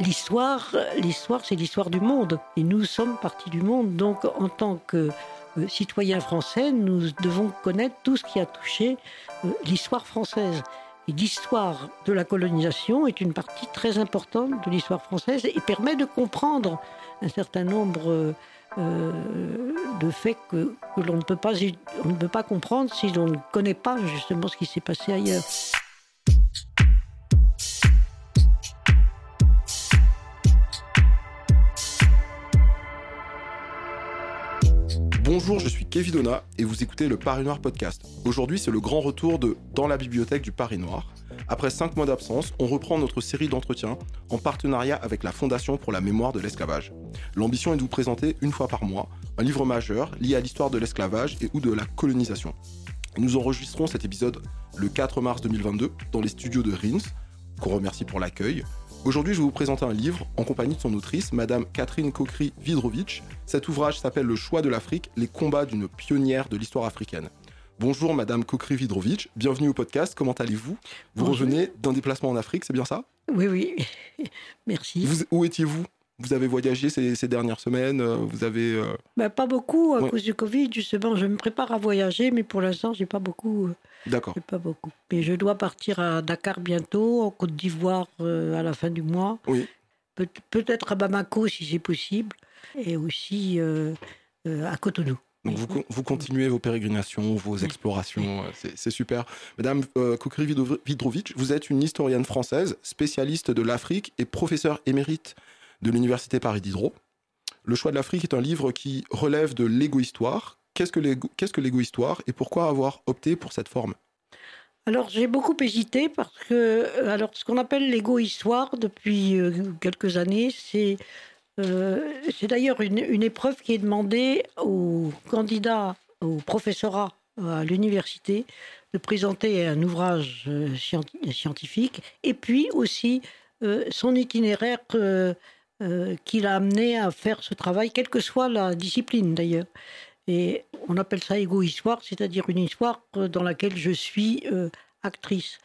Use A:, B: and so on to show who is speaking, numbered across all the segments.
A: l'histoire, l'histoire, c'est l'histoire du monde. Et nous sommes partie du monde. Donc, en tant que euh, citoyens français, nous devons connaître tout ce qui a touché euh, l'histoire française. Et l'histoire de la colonisation est une partie très importante de l'histoire française et permet de comprendre un certain nombre euh, de faits que, que l'on ne peut pas, on ne peut pas comprendre si l'on ne connaît pas justement ce qui s'est passé ailleurs.
B: Bonjour, je suis Kevin Donna et vous écoutez le Paris Noir podcast. Aujourd'hui, c'est le grand retour de Dans la bibliothèque du Paris Noir. Après cinq mois d'absence, on reprend notre série d'entretiens en partenariat avec la Fondation pour la mémoire de l'esclavage. L'ambition est de vous présenter une fois par mois un livre majeur lié à l'histoire de l'esclavage et ou de la colonisation. Nous enregistrons cet épisode le 4 mars 2022 dans les studios de Rins, qu'on remercie pour l'accueil. Aujourd'hui, je vais vous présenter un livre en compagnie de son autrice, Madame Catherine Kokri-Vidrovitch. Cet ouvrage s'appelle Le choix de l'Afrique, les combats d'une pionnière de l'histoire africaine. Bonjour Madame Kokri-Vidrovitch, bienvenue au podcast, comment allez-vous? Vous revenez d'un déplacement en Afrique, c'est bien ça?
A: Oui, oui, merci.
B: où étiez-vous? Vous avez voyagé ces, dernières semaines euh, Vous avez euh,
A: ben, Pas beaucoup à cause du Covid, justement. Je me prépare à voyager, mais pour l'instant, j'ai pas beaucoup. Euh,
B: D'accord.
A: Pas beaucoup. Mais je dois partir à Dakar bientôt, en Côte d'Ivoire à la fin du mois.
B: Oui.
A: peut-être à Bamako si c'est possible, et aussi à Cotonou.
B: Donc vous, vous, continuez vos pérégrinations, vos explorations, c'est super. Madame euh, Vidrovitch, vous êtes une historienne française, spécialiste de l'Afrique et professeure émérite de l'Université Paris Diderot. Le choix de l'Afrique est un livre qui relève de l'égo-histoire. Qu'est-ce que l'égo-histoire et pourquoi avoir opté pour cette forme?
A: Alors j'ai beaucoup hésité parce que euh, alors ce qu'on appelle l'égo-histoire depuis euh, quelques années, c'est euh, c'est d'ailleurs une, une, épreuve qui est demandée aux candidats au professorat à l'université de présenter un ouvrage scientifique et puis aussi son itinéraire qui l'a amené à faire ce travail, quelle que soit la discipline d'ailleurs. Et on appelle ça égo-histoire, c'est-à-dire une histoire dans laquelle je suis euh, actrice.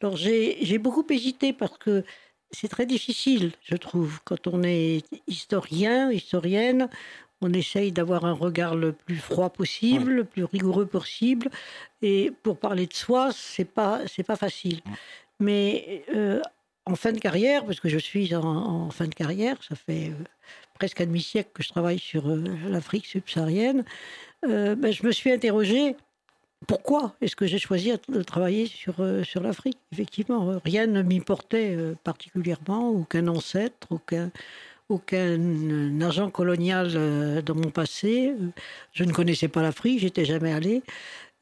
A: Alors j'ai beaucoup hésité parce que c'est très difficile, je trouve, quand on est historien, historienne, on essaye d'avoir un regard le plus froid possible, le plus rigoureux possible. Et pour parler de soi, c'est pas c'est pas facile. Mais euh, en fin de carrière, parce que je suis en, fin de carrière, ça fait euh, presque un demi-siècle que je travaille sur euh, l'Afrique subsaharienne, euh, ben, je me suis interrogée pourquoi est-ce que j'ai choisi de travailler sur, sur l'Afrique? Effectivement, rien ne m'y portait particulièrement, aucun ancêtre, aucun, aucun agent colonial dans mon passé. Je ne connaissais pas l'Afrique, j'étais jamais allé.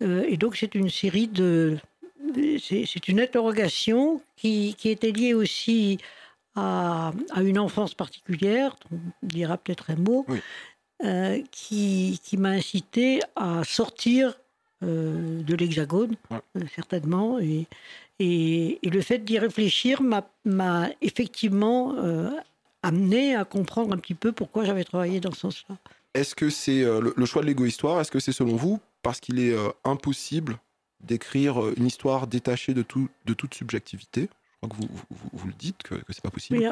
A: Et donc c'est une série de, c'est une interrogation qui, était liée aussi à, une enfance particulière, on dira peut-être un mot, euh, qui, m'a incité à sortir euh, de l'Hexagone, euh, certainement. Et, et, le fait d'y réfléchir m'a effectivement amené à comprendre un petit peu pourquoi j'avais travaillé dans ce sens-là.
B: Est-ce que c'est le, le, choix de l'égo-histoire Est-ce que c'est selon vous parce qu'il est impossible d'écrire euh, une histoire détachée de, tout, de toute subjectivité. Je crois que vous, vous, le dites, que, que c'est pas possible.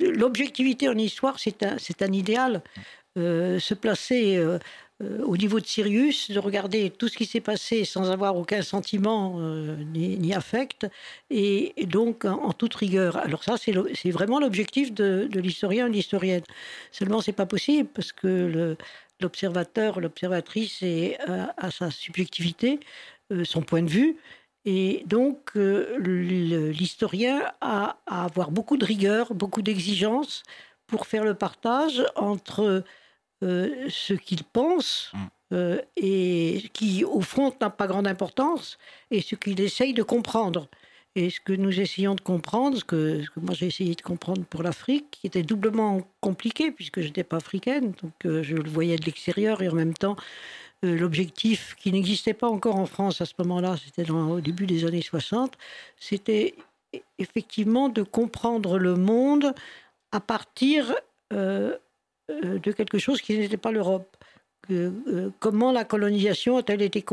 A: L'objectivité en histoire, c'est un, un idéal. Euh, se placer euh, au niveau de Sirius, de regarder tout ce qui s'est passé sans avoir aucun sentiment ni, affect, et, donc en, toute rigueur. Alors ça, c'est vraiment l'objectif de, l'historien ou de l'historienne. Seulement, c'est pas possible parce que l'observateur, l'observatrice a sa subjectivité. Euh, son point de vue. Et donc, euh, l'historien a à avoir beaucoup de rigueur, beaucoup d'exigence pour faire le partage entre euh, ce qu'il pense mm. et qui, au fond, n'a pas grande importance, et ce qu'il essaye de comprendre. Et ce que nous essayons de comprendre, ce que, ce que moi j'ai essayé de comprendre pour l'Afrique, qui était doublement compliqué, puisque je n'étais pas africaine, donc je le voyais de l'extérieur, et en même temps, l'objectif qui n'existait pas encore en France à ce moment-là, c'était au début des années 60, c'était effectivement de comprendre le monde à partir euh, euh, de quelque chose qui n'était pas l'Europe. comment la colonisation a-t-elle été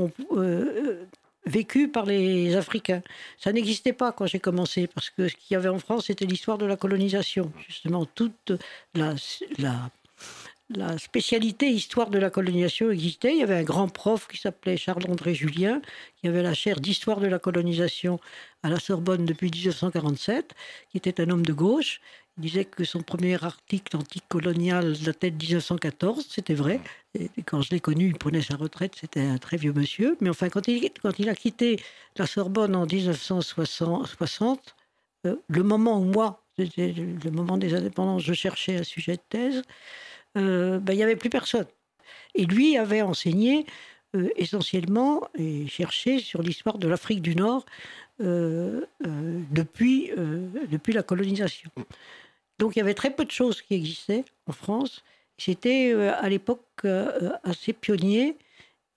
A: vécue par les Africains? Ça n'existait pas quand j'ai commencé, parce que ce qu'il y avait en France, c'était l'histoire de la colonisation. Justement, toute la, la, spécialité histoire de la colonisation existait. Il y avait un grand prof qui s'appelait Charles-André Julien, qui avait la chaire d'histoire de la colonisation à la Sorbonne depuis 1947, qui était un homme de gauche il disait que son premier article anticolonial datait de 1914, c'était vrai. Et quand je l'ai connu, il prenait sa retraite, c'était un très vieux monsieur. Mais enfin, quand il, a quitté la Sorbonne en 1960, euh, le moment où moi, le moment des indépendances, je cherchais un sujet de thèse, euh, ben, il n'y avait plus personne. Et lui avait enseigné euh, essentiellement et cherché sur l'histoire de l'Afrique du Nord depuis, depuis la colonisation. Donc il y avait très peu de choses qui existaient en France. C'était euh, à l'époque euh, assez pionnier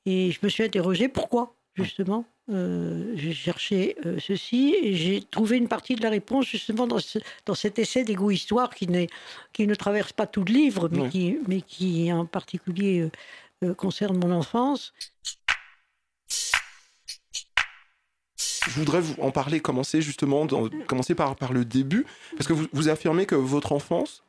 A: et je me suis interrogé pourquoi justement. Euh, j'ai cherché ceci et j'ai trouvé une partie de la réponse justement dans, dans cet essai d'égo-histoire qui, qui ne traverse pas tout le livre, mais, qui, mais qui en particulier concerne mon enfance.
B: je voudrais vous en parler, commencer justement, commencer par, par le début, parce que vous, vous affirmez que votre enfance,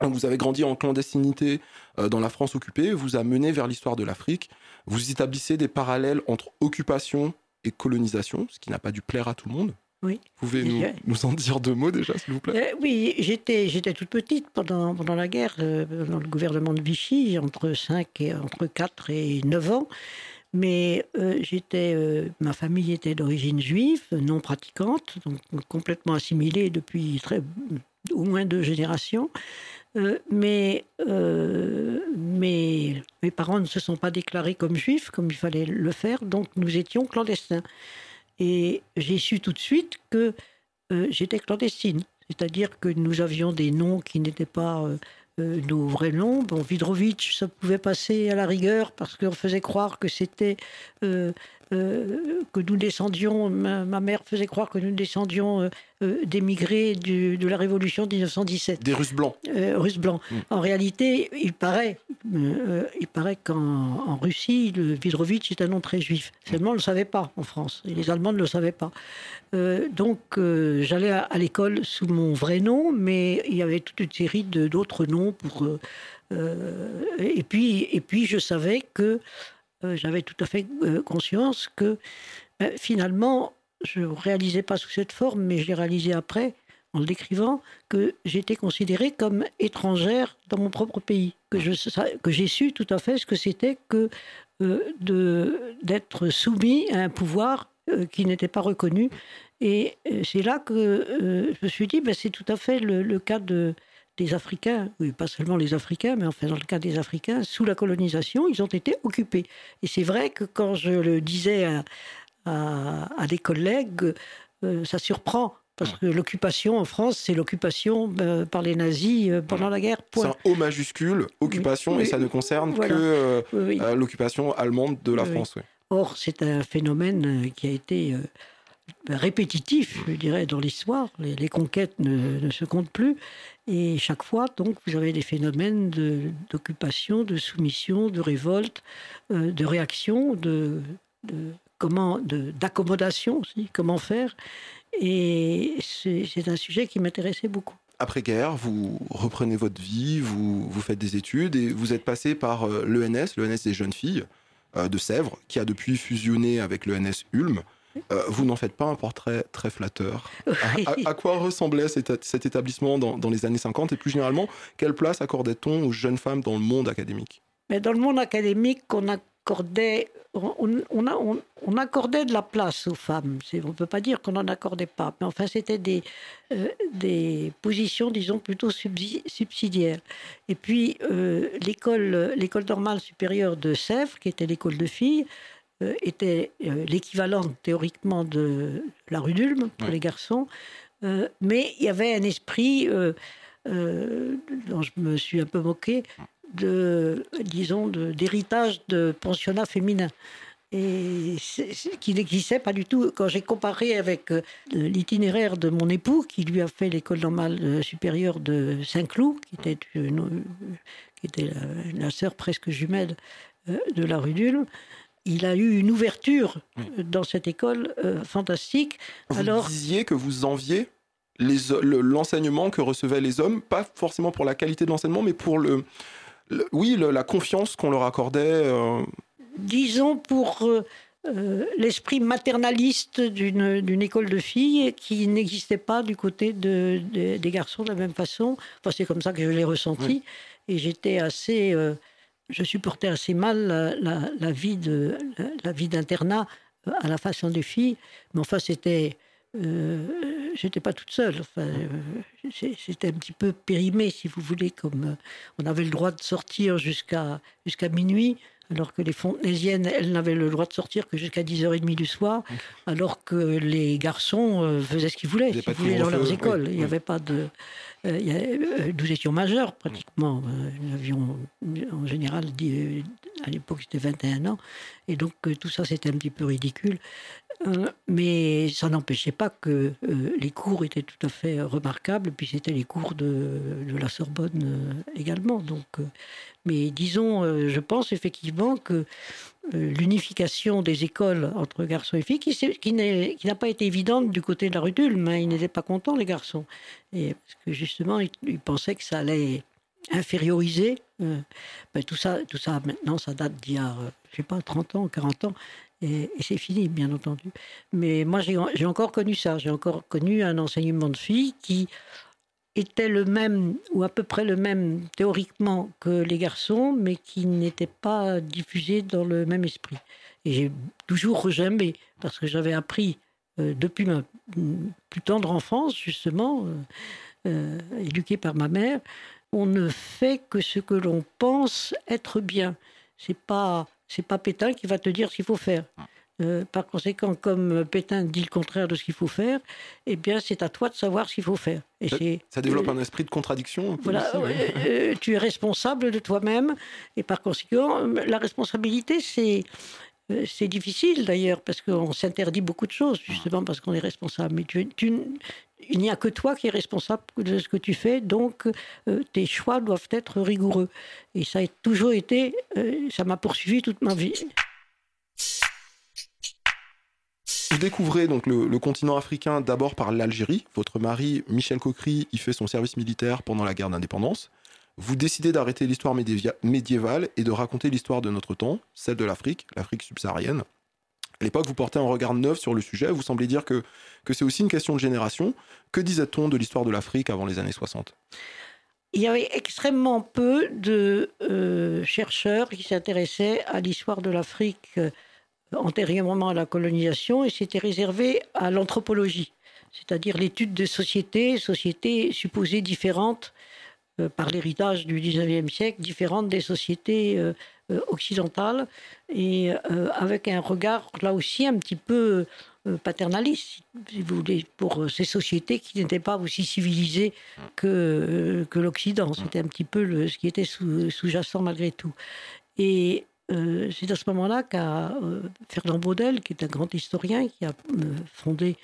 B: vous avez grandi en clandestinité euh, dans la France occupée, vous a mené vers l'histoire de l'Afrique. Vous établissez des parallèles entre occupation et colonisation, ce qui n'a pas dû plaire à tout le monde.
A: Oui.
B: Vous pouvez nous, nous, en dire deux mots déjà, s'il vous plaît?
A: Euh, Oui, j'étais, j'étais toute petite pendant, pendant la guerre, euh, dans le gouvernement de Vichy, entre 5 et entre 4 et 9 ans. Mais euh, j'étais, euh, ma famille était d'origine juive, non pratiquante, donc complètement assimilée depuis très, au moins deux générations. Euh, mais mes, parents ne se sont pas déclarés comme juifs, comme il fallait le faire, donc nous étions clandestins. Et j'ai su tout de suite que j'étais clandestine, c'est-à-dire que nous avions des noms qui n'étaient pas euh, nos vrais noms. Bon, Vidrovitch, ça pouvait passer à la rigueur parce qu'on faisait croire que c'était euh, euh, que nous descendions, ma, mère faisait croire que nous descendions euh, euh, d'émigrés de la Révolution de 1917.
B: Des Russes blancs.
A: Russes blancs. Mm. En réalité, il paraît, il paraît qu'en Russie, le Vidrovitch est un nom très juif. Seulement, on ne le savait pas en France. Et les Allemands ne le savaient pas. donc, j'allais à, à l'école sous mon vrai nom, mais il y avait toute une série d'autres noms pour. et puis, et puis, je savais que euh, j'avais tout à fait euh, conscience que ben, finalement, je ne réalisais pas sous cette forme, mais je l'ai réalisé après, en le décrivant, que j'étais considérée comme étrangère dans mon propre pays, que, que j'ai su tout à fait ce que c'était que euh, d'être soumis à un pouvoir qui n'était pas reconnu. Et c'est là que je me suis dit, ben, c'est tout à fait le cas de, des Africains, oui, pas seulement les Africains, mais enfin dans le cas des Africains, sous la colonisation, ils ont été occupés. Et c'est vrai que quand je le disais à, des collègues, euh, ça surprend. Parce que l'occupation en France, c'est l'occupation euh, par les nazis euh, pendant la guerre.
B: C'est un O majuscule, occupation, et ça ne concerne que l'occupation allemande de la France.
A: Or, c'est un phénomène qui a été répétitif, je dirais, dans l'histoire. Les, conquêtes ne, se comptent plus. Et chaque fois, donc, vous avez des phénomènes d'occupation, de, soumission, de révolte, euh, de réaction, de, comment, d'accommodation aussi, comment faire. Et c'est un sujet qui m'intéressait beaucoup.
B: Après-guerre, vous reprenez votre vie, vous, vous faites des études et vous êtes passé par euh, l'ENS, l'ENS des jeunes filles euh, de Sèvres, qui a depuis fusionné avec l'ENS Ulm. Euh, vous n'en faites pas un portrait très flatteur. À, quoi ressemblait cet, établissement dans, les années 50 et plus généralement, quelle place accordait-on aux jeunes femmes dans le monde académique?
A: Mais Dans le monde académique, on accordait, on, accordait de la place aux femmes. On ne peut pas dire qu'on n'en accordait pas. Mais enfin, c'était des, euh, des positions, disons, plutôt subsidiaires. Et puis, euh, l'école normale supérieure de Sèvres, qui était l'école de filles, était euh, l'équivalent théoriquement de la rue d'Ulm pour les garçons, euh, mais il y avait un esprit dont je me suis un peu moqué, de, disons, d'héritage de, pensionnat féminin. Et qui n'existait pas du tout. Quand j'ai comparé avec l'itinéraire de mon époux, qui lui a fait l'école normale supérieure de Saint-Cloud, qui était, une, qui était la, la, sœur presque jumelle de la rue d'Ulm, il a eu une ouverture dans cette école fantastique.
B: Vous
A: Alors,
B: disiez que vous enviez l'enseignement que recevaient les hommes, pas forcément pour la qualité de l'enseignement, mais pour le, oui, la confiance qu'on leur accordait.
A: Disons pour euh, l'esprit maternaliste d'une école de filles qui n'existait pas du côté de, des garçons de la même façon. Enfin, c'est comme ça que je l'ai ressenti. Et j'étais assez. Euh, je supportais assez mal la, vie de d'internat euh, à la façon des filles. Mais enfin, c'était. j'étais pas toute seule. Enfin, c'était un petit peu périmé, si vous voulez, comme on avait le droit de sortir jusqu'à minuit alors que les fontenaisiennes, elles n'avaient le droit de sortir que jusqu'à 10h30 du soir, alors que les garçons euh, faisaient ce qu'ils voulaient, qu'ils voulaient dans leurs écoles. Il n'y avait pas de... Euh, euh, nous étions majeurs, pratiquement. Nous avions, en général, à l'époque, c'était 21 ans. Et donc, tout ça, c'était un petit peu ridicule. Mais ça n'empêchait pas que les cours étaient tout à fait remarquables, puis c'était les cours de, de la Sorbonne également. Donc, mais disons, euh, je pense effectivement que euh, l'unification des écoles entre garçons et filles, qui, qui n'a pas été évidente du côté de la rue d'Ulm, hein, ils n'étaient pas contents, les garçons. Parce que justement, ils, pensaient que ça allait inférioriser. Euh, ben, tout, ça, tout ça, maintenant, ça date d'il y a, je sais pas, 30 ans, 40 ans. Et, c'est fini, bien entendu. Mais moi, j'ai encore connu ça. J'ai encore connu un enseignement de filles qui était le même, ou à peu près le même théoriquement que les garçons, mais qui n'était pas diffusé dans le même esprit. Et j'ai toujours rejammé, parce que j'avais appris euh, depuis ma plus tendre enfance, justement, euh, euh, éduqué par ma mère, on ne fait que ce que l'on pense être bien. C'est pas c'est pas Pétain qui va te dire ce qu'il faut faire. Euh, par conséquent, comme Pétain dit le contraire de ce qu'il faut faire, eh bien, c'est à toi de savoir ce qu'il faut faire.
B: Et ça, développe un esprit de contradiction.
A: Voilà, euh, tu es responsable de toi-même, et par conséquent, la responsabilité, c'est euh, c'est difficile d'ailleurs parce qu'on s'interdit beaucoup de choses justement parce qu'on est responsable. Mais tu, il n'y a que toi qui es responsable de ce que tu fais, donc tes choix doivent être rigoureux. Et ça a toujours été, ça m'a poursuivi toute ma vie.
B: Vous découvrez donc le, continent africain d'abord par l'Algérie. Votre mari, Michel Coquery, y fait son service militaire pendant la guerre d'indépendance. Vous décidez d'arrêter l'histoire médiévale et de raconter l'histoire de notre temps, celle de l'Afrique, l'Afrique subsaharienne. À l'époque, vous portez un regard neuf sur le sujet. Vous semblez dire que, c'est aussi une question de génération. Que disait-on de l'histoire de l'Afrique avant les années 60
A: il y avait extrêmement peu de euh, chercheurs qui s'intéressaient à l'histoire de l'Afrique euh, antérieurement à la colonisation et c'était réservé à l'anthropologie, c'est-à-dire l'étude de sociétés, sociétés supposées différentes euh, par l'héritage du 19e siècle, différentes des sociétés euh, euh, occidentales, et avec un regard là aussi un petit peu paternaliste, si vous voulez, pour ces sociétés qui n'étaient pas aussi civilisées que, que l'Occident. C'était un petit peu le, ce qui était sous-jacent malgré tout. Et euh, c'est à ce moment-là qu'à euh, Fernand Baudel, qui est un grand historien, qui a euh, fondé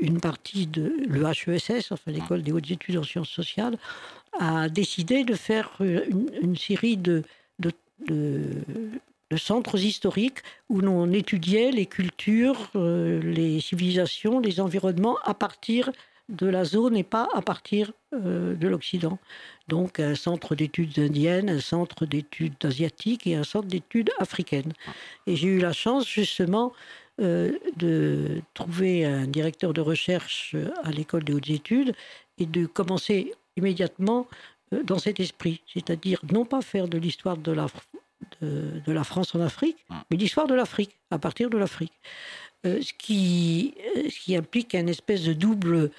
A: une partie de l'EHESS, enfin l'école des hautes études en sciences sociales, a décidé de faire une, série de, de, centres historiques où l'on étudiait les cultures, les civilisations, les environnements à partir de la zone et pas à partir de l'Occident donc un centre d'études indiennes, un centre d'études asiatiques et un centre d'études africaines. Et j'ai eu la chance justement euh, de trouver un directeur de recherche à l'école des hautes études et de commencer immédiatement euh, dans cet esprit, c'est-à-dire non pas faire de l'histoire de la, de, la France en Afrique, ah. mais l'histoire de l'Afrique, à partir de l'Afrique. Euh, ce, qui, ce qui implique un espèce de double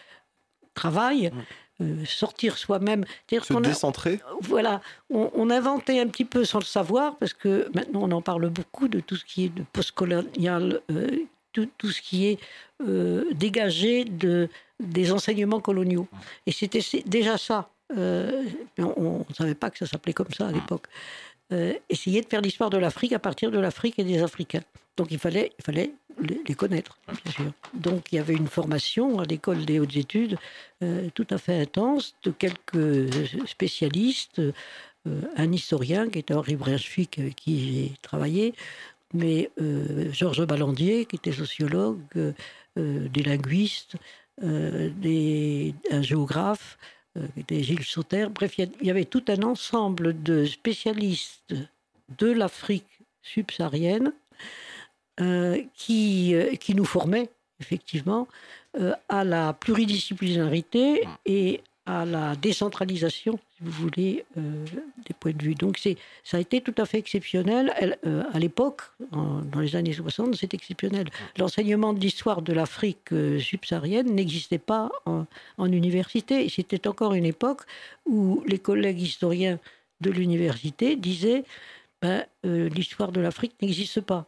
A: travail. Euh, sortir soi-même.
B: Se décentrer
A: Voilà, on, inventait un petit peu sans le savoir, parce que maintenant on en parle beaucoup de tout ce qui est de postcolonial, euh, tout, tout, ce qui est euh, dégagé de, des enseignements coloniaux. Et c'était déjà ça. On ne savait pas que ça s'appelait comme ça à l'époque. essayer de faire l'histoire de l'Afrique à partir de l'Afrique et des Africains. Donc il fallait, il fallait les, connaître, bien sûr. Donc il y avait une formation à l'école des hautes études euh, tout à fait intense de quelques spécialistes, euh, un historien qui était Henri Brunswick, qui j'ai travaillé, mais Georges Ballandier, qui était sociologue, des linguistes, des, un géographe, des Gilles Sauter. Bref, il y avait tout un ensemble de spécialistes de l'Afrique subsaharienne qui, qui nous formaient effectivement à la pluridisciplinarité et à la décentralisation, si vous voulez, euh, des points de vue. Donc ça a été tout à fait exceptionnel. Euh, à l'époque, dans les années 60, c'est exceptionnel. L'enseignement de l'histoire de l'Afrique euh, subsaharienne n'existait pas en, université. c'était encore une époque où les collègues historiens de l'université disaient ben, l'histoire de l'Afrique n'existe pas.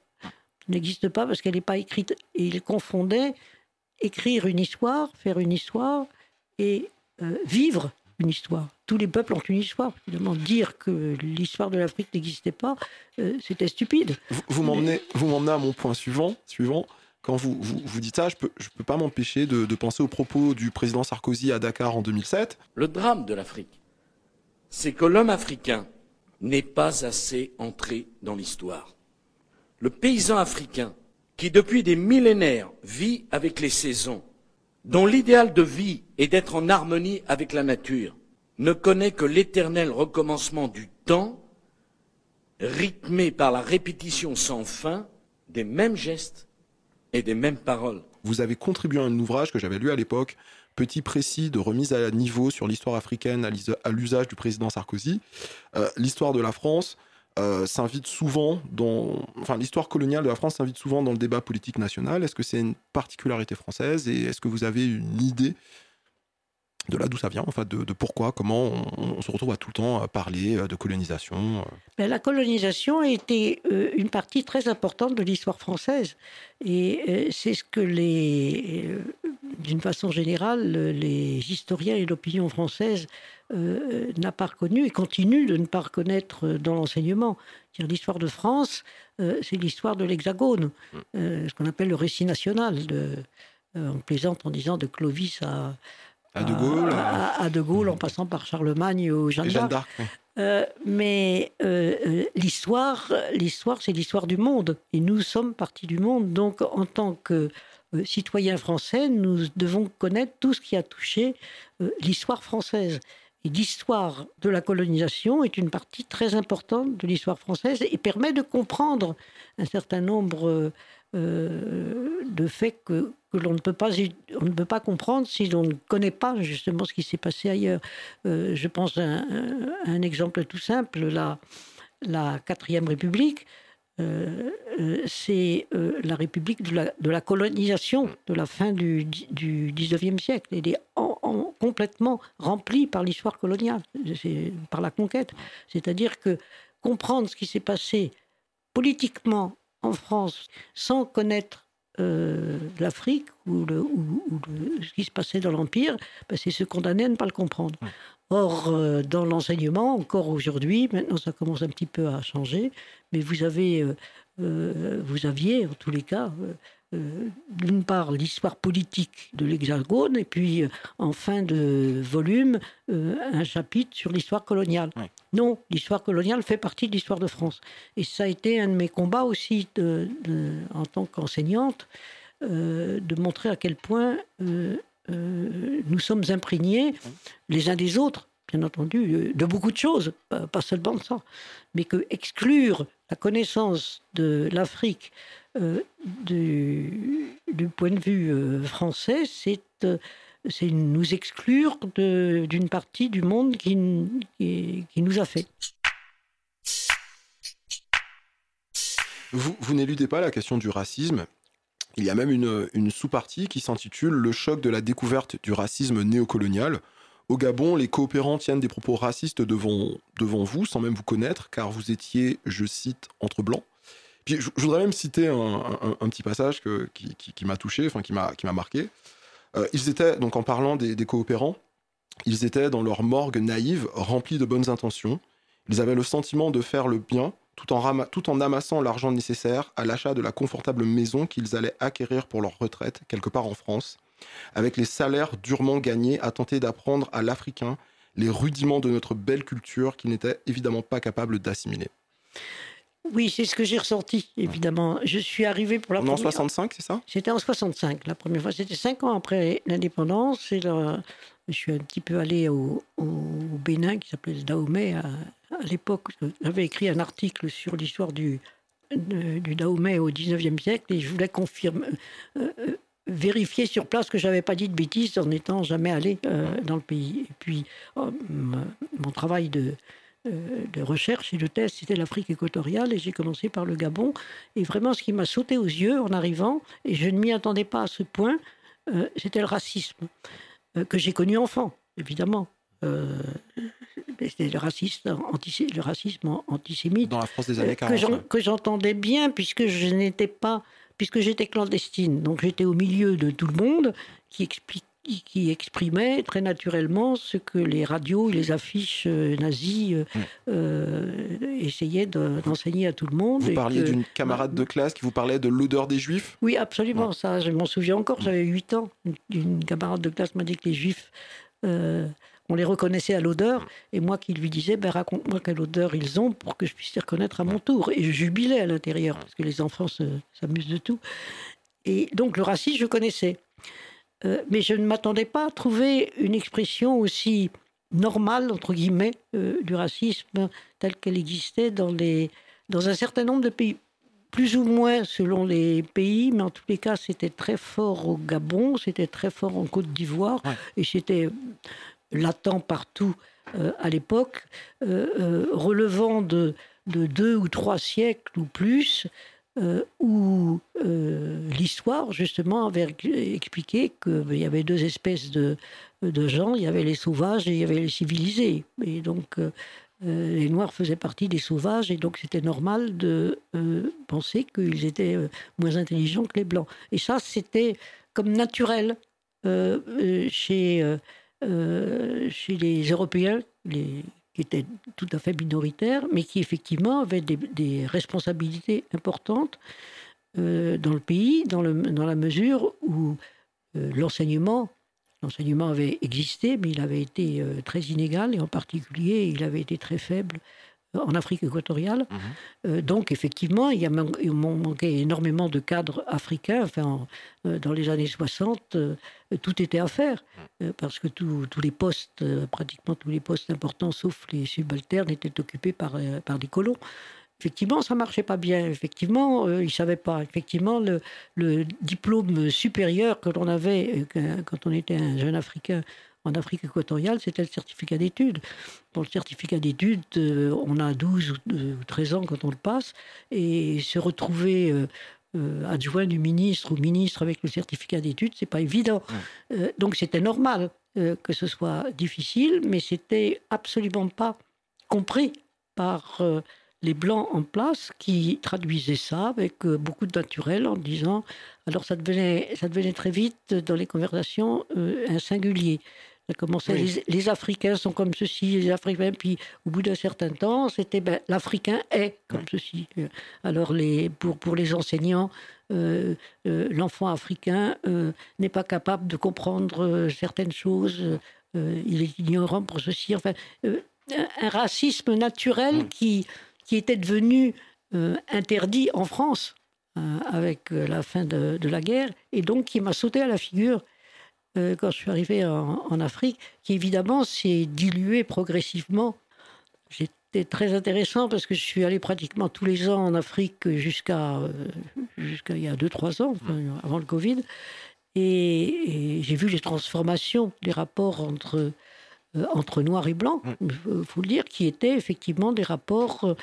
A: N'existe pas parce qu'elle n'est pas écrite. Et ils confondaient écrire une histoire, faire une histoire et euh, vivre une histoire. Tous les peuples ont une histoire. Finalement, dire que l'histoire de l'Afrique n'existait pas, euh, c'était stupide.
B: Vous, vous m'emmenez à mon point suivant. suivant. Quand vous, vous, dites ça, je ne peux, je peux pas m'empêcher de, de penser aux propos du président Sarkozy à Dakar en 2007.
C: Le drame de l'Afrique, c'est que l'homme africain n'est pas assez entré dans l'histoire. Le paysan africain, qui depuis des millénaires vit avec les saisons, dont l'idéal de vie est d'être en harmonie avec la nature, ne connaît que l'éternel recommencement du temps, rythmé par la répétition sans fin des mêmes gestes et des mêmes paroles.
B: Vous avez contribué à un ouvrage que j'avais lu à l'époque, petit précis de remise à niveau sur l'histoire africaine à l'usage du président Sarkozy, euh, l'histoire de la France, euh, s'invite souvent dans. Enfin, l'histoire coloniale de la France s'invite souvent dans le débat politique national. Est-ce que c'est une particularité française et est-ce que vous avez une idée de là d'où ça vient, en fait, de, pourquoi, comment on, se retrouve à tout le temps à parler euh, de colonisation. Euh.
A: Ben, la colonisation a été euh, une partie très importante de l'histoire française. Et c'est ce que les, d'une façon générale, les historiens et l'opinion française n'a pas reconnu et continue de ne pas reconnaître dans l'enseignement. L'histoire de France, c'est l'histoire de l'Hexagone, mm. ce qu'on appelle le récit national. De, on plaisante en disant de Clovis à
B: à De Gaulle
A: à, De Gaulle, en passant par Charlemagne ou Jeanne d'Arc. Euh, mais euh, euh, l'histoire, l'histoire, c'est l'histoire du monde. Et nous sommes partie du monde. Donc, en tant que citoyens français, nous devons connaître tout ce qui a touché l'histoire française. Et l'histoire de la colonisation est une partie très importante de l'histoire française et permet de comprendre un certain nombre euh, de fait que, l'on ne, peut pas, on ne peut pas comprendre si l'on ne connaît pas justement ce qui s'est passé ailleurs. Euh, je pense à un, exemple tout simple, la, la quatrième République. Euh, c'est la République de la, colonisation de la fin du, du 19e siècle. Elle est en, complètement remplie par l'histoire coloniale, par la conquête. C'est-à-dire que comprendre ce qui s'est passé politiquement en France sans connaître euh, l'Afrique ou, ce qui se passait dans l'Empire, ben, c'est se condamner à ne pas le comprendre. Or, euh, dans l'enseignement, encore aujourd'hui, maintenant ça commence un petit peu à changer, mais vous avez, euh, vous aviez en tous les cas euh, d'une part l'histoire politique de l'Hexagone et puis euh, en fin de volume euh, un chapitre sur l'histoire coloniale. Non, l'histoire coloniale fait partie de l'histoire de France. Et ça a été un de mes combats aussi en tant qu'enseignante, de montrer à quel point nous sommes imprégnés les uns des autres bien entendu, de beaucoup de choses, pas seulement de ça, mais que exclure la connaissance de l'Afrique euh, du, point de vue euh, français, c'est euh, c'est nous exclure d'une partie du monde qui, nous a fait.
B: Vous, n'éludez pas la question du racisme. Il y a même une, sous-partie qui s'intitule Le choc de la découverte du racisme néocolonial. Au Gabon, les coopérants tiennent des propos racistes devant vous, sans même vous connaître, car vous étiez, je cite, entre blancs je, voudrais même citer un, petit passage qui, m'a touché, enfin qui m'a marqué. Euh, ils étaient, donc en parlant des, coopérants, ils étaient dans leur morgue naïve, remplie de bonnes intentions. Ils avaient le sentiment de faire le bien tout en, tout en amassant l'argent nécessaire à l'achat de la confortable maison qu'ils allaient acquérir pour leur retraite quelque part en France, avec les salaires durement gagnés à tenter d'apprendre à l'Africain les rudiments de notre belle culture qu'ils n'étaient évidemment pas capables d'assimiler.
A: Oui, c'est ce que j'ai ressenti, évidemment. Je suis arrivé pour la
B: On est en
A: première
B: 65, c'est ça?
A: C'était en 65, la première fois. C'était cinq ans après l'indépendance. Et là, je suis un petit peu allé au, au Bénin, qui s'appelait le Dahomey. À, à l'époque, j'avais écrit un article sur l'histoire du, de- du Dahomey au 19e siècle et je voulais confirmer, euh, euh, vérifier sur place que j'avais pas dit de bêtises en n'étant jamais allé euh, dans le pays. Et puis, mon travail de, de recherche et de thèse, c'était l'Afrique équatoriale et j'ai commencé par le Gabon. Et vraiment, ce qui m'a sauté aux yeux en arrivant, et je ne m'y attendais pas à ce point, euh, c'était le racisme euh, que j'ai connu enfant, évidemment. Euh, c'était le le racisme antisémite
B: Dans la France des années
A: euh,
B: 40.
A: que j'en-
B: ouais.
A: que j'entendais bien puisque je n'étais pas puisque j'étais clandestine donc j'étais au milieu de tout le monde qui explique qui- exprimait très naturellement ce que les radios et les affiches euh, nazies euh, euh, essayaient de- d'enseigner à tout le monde.
B: Vous parliez d'une camarade de classe qui vous parlait de l'odeur des juifs?
A: Oui, absolument, ça, je m'en souviens encore, j'avais 8 ans. Une, camarade de classe m'a dit que les juifs, euh, on les reconnaissait à l'odeur, et moi qui lui disais, ben, raconte-moi quelle odeur ils ont pour que je puisse les reconnaître à mon tour. Et je jubilais à l'intérieur, parce que les enfants se- s'amusent de tout. Et donc le racisme, je connaissais. Euh, mais je ne m'attendais pas à trouver une expression aussi normale, entre guillemets, euh, du racisme telle qu'elle existait dans, les, dans un certain nombre de pays plus ou moins selon les pays, mais en tous les cas, c'était très fort au Gabon, c'était très fort en Côte d'Ivoire,
B: Ouais.
A: et c'était latent partout euh, à l'époque, relevant de, de deux ou trois siècles ou plus, euh, où euh, l'histoire, justement, avait expliqué qu'il y avait deux espèces de, de gens, il y avait les sauvages et il y avait les civilisés. Et donc, euh, les Noirs faisaient partie des sauvages, et donc c'était normal de penser qu'ils étaient moins intelligents que les Blancs. Et ça, c'était comme naturel chez, chez les Européens, les, qui étaient tout à fait minoritaires, mais qui effectivement avaient des, responsabilités importantes euh, dans le pays, dans, la mesure où euh, l'enseignement avait existé, mais il avait été euh, très inégal, et en particulier, il avait été très faible en Afrique équatoriale.
B: Mhm.
A: Euh, donc, effectivement, il, y a man- il man- manquait énormément de cadres africains. Enfin, en- euh, dans les années 60, euh, tout était à faire, euh, parce que tous les postes, pratiquement tous les postes importants, sauf les subalternes, étaient occupés par, par des colons. Effectivement, ça marchait pas bien. Effectivement, ils ne savaient pas. Effectivement, le, le diplôme supérieur que l'on avait quand on était un jeune Africain en Afrique équatoriale, c'était le certificat d'études. Pour le certificat d'études, euh, on a 12 ou euh, ou 13 ans quand on le passe, et se retrouver euh, euh, adjoint du ministre ou ministre avec le certificat d'études, c'est pas évident. Euh, donc c'était normal euh, que ce soit difficile, mais c'était absolument pas compris par euh, les blancs en place qui traduisaient ça avec euh, beaucoup de naturel en disant alors ça devenait ça devenait très vite euh, dans les conversations euh, un singulier ça commençait
B: Oui.
A: les, les africains sont comme ceci les africains puis au bout d'un certain temps c'était ben, l'africain est comme ceci. Alors les pour pour les enseignants euh, euh, l'enfant africain euh, n'est pas capable de comprendre certaines choses il est ignorant pour ceci. Enfin un, racisme naturel qui qui était devenu interdit en France avec la fin de, de la guerre, et donc qui m'a sauté à la figure euh, quand je suis arrivé en, en Afrique, qui évidemment s'est dilué progressivement. C'était très intéressant parce que je suis allé pratiquement tous les ans en Afrique jusqu'à euh, jusqu'à il y a 2-3 ans, enfin, avant le Covid, et, et j'ai vu les transformations des rapports entre euh, entre noir et blanc, il faut le dire, qui étaient effectivement des rapports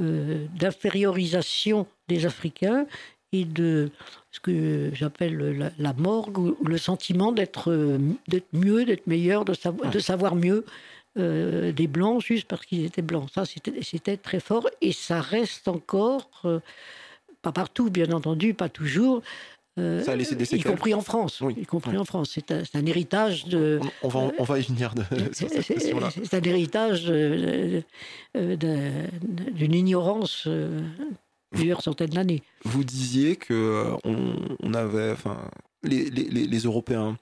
A: euh, d'infériorisation des Africains et de ce que j'appelle la, la morgue, ou le sentiment d'être euh, d'être mieux, d'être meilleur, de, savo- de savoir mieux euh, des Blancs juste parce qu'ils étaient Blancs. Ça, c'était très fort et ça reste encore, euh, pas partout bien entendu, pas toujours,
B: Ça a laissé des
A: y
B: séquelles.
A: compris en France.
B: Oui.
A: Y compris
B: Oui.
A: en France. C'est un, héritage de...
B: On, on va, on va y venir de, cette
A: C'est
B: question-là.
A: c'est un héritage d'un- d'une ignorance plusieurs centaines d'années.
B: Vous disiez que euh, on, on avait, enfin, les, les- les- les Européens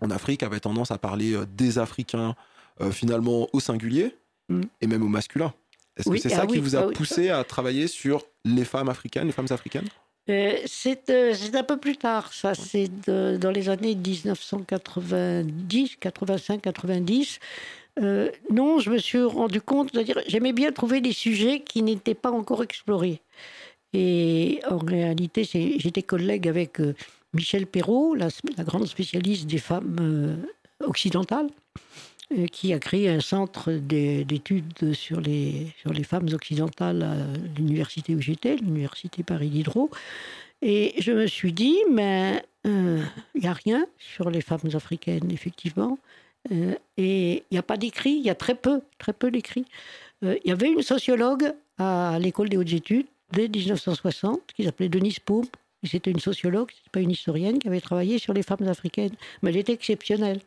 B: en Afrique avaient tendance à parler euh, des Africains euh, finalement au singulier
A: Mm.
B: et même au masculin. Est-ce que c'est ça qui vous a poussé à travailler sur les femmes africaines, les femmes africaines?
A: C'est un peu plus tard, ça. C'est dans les années 1990, 85, 90. non, je me suis rendu compte, c'est-à-dire, j'aimais bien trouver des sujets qui n'étaient pas encore explorés. Et en réalité, j'étais collègue avec euh, Michel Perrault, la, grande spécialiste des femmes euh, occidentales, euh, qui a créé un centre d'études sur les, femmes occidentales à l'université où j'étais, l'université Paris Diderot. Et je me suis dit, mais il n'y a rien sur les femmes africaines, effectivement. et il n'y a pas d'écrit, il y a très peu, très peu d'écrits. Il y avait une sociologue à l'école des hautes études dès 1960, qui s'appelait Denise Paume. C'était une sociologue, pas une historienne, qui avait travaillé sur les femmes africaines. Mais elle était exceptionnelle.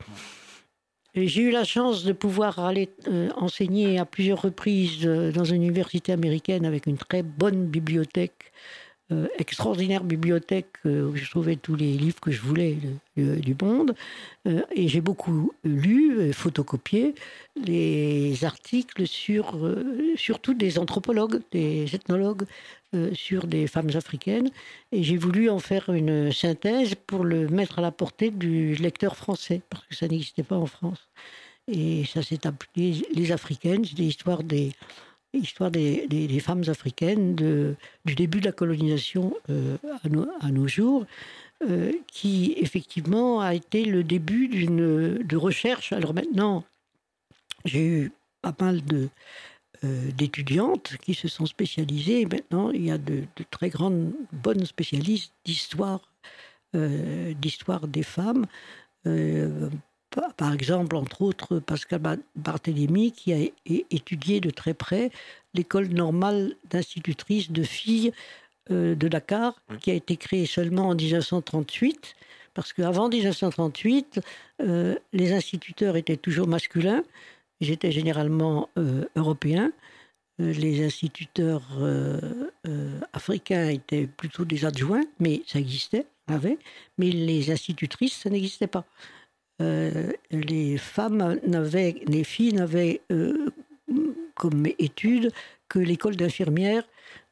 A: J'ai eu la chance de pouvoir aller euh, enseigner à plusieurs reprises euh, dans une université américaine avec une très bonne bibliothèque euh, extraordinaire bibliothèque où je trouvais tous les livres que je voulais du monde. Euh, et j'ai beaucoup lu, photocopié les articles sur, surtout des anthropologues, des ethnologues sur des femmes africaines. Et j'ai voulu en faire une synthèse pour le mettre à la portée du lecteur français, parce que ça n'existait pas en France. Et ça s'est appelé Les Africaines, c'est l'histoire des histoire des, femmes africaines du début de la colonisation euh, à, nos jours, euh, qui effectivement a été le début d'une de recherche. Alors maintenant, j'ai eu pas mal de euh, d'étudiantes qui se sont spécialisées. maintenant, il y a de, de très grandes bonnes spécialistes d'histoire d'histoire des femmes par exemple, entre autres, Pascal Barthélémy, qui a étudié de très près l'école normale d'institutrices de filles euh, de Dakar, qui a été créée seulement en 1938, parce qu'avant 1938, euh, les instituteurs étaient toujours masculins, ils étaient généralement euh, européens. Les instituteurs africains étaient plutôt des adjoints, mais ça existait, avait. Mais les institutrices, ça n'existait pas. Euh, les femmes n'avaient, les filles n'avaient euh, comme étude que l'école d'infirmières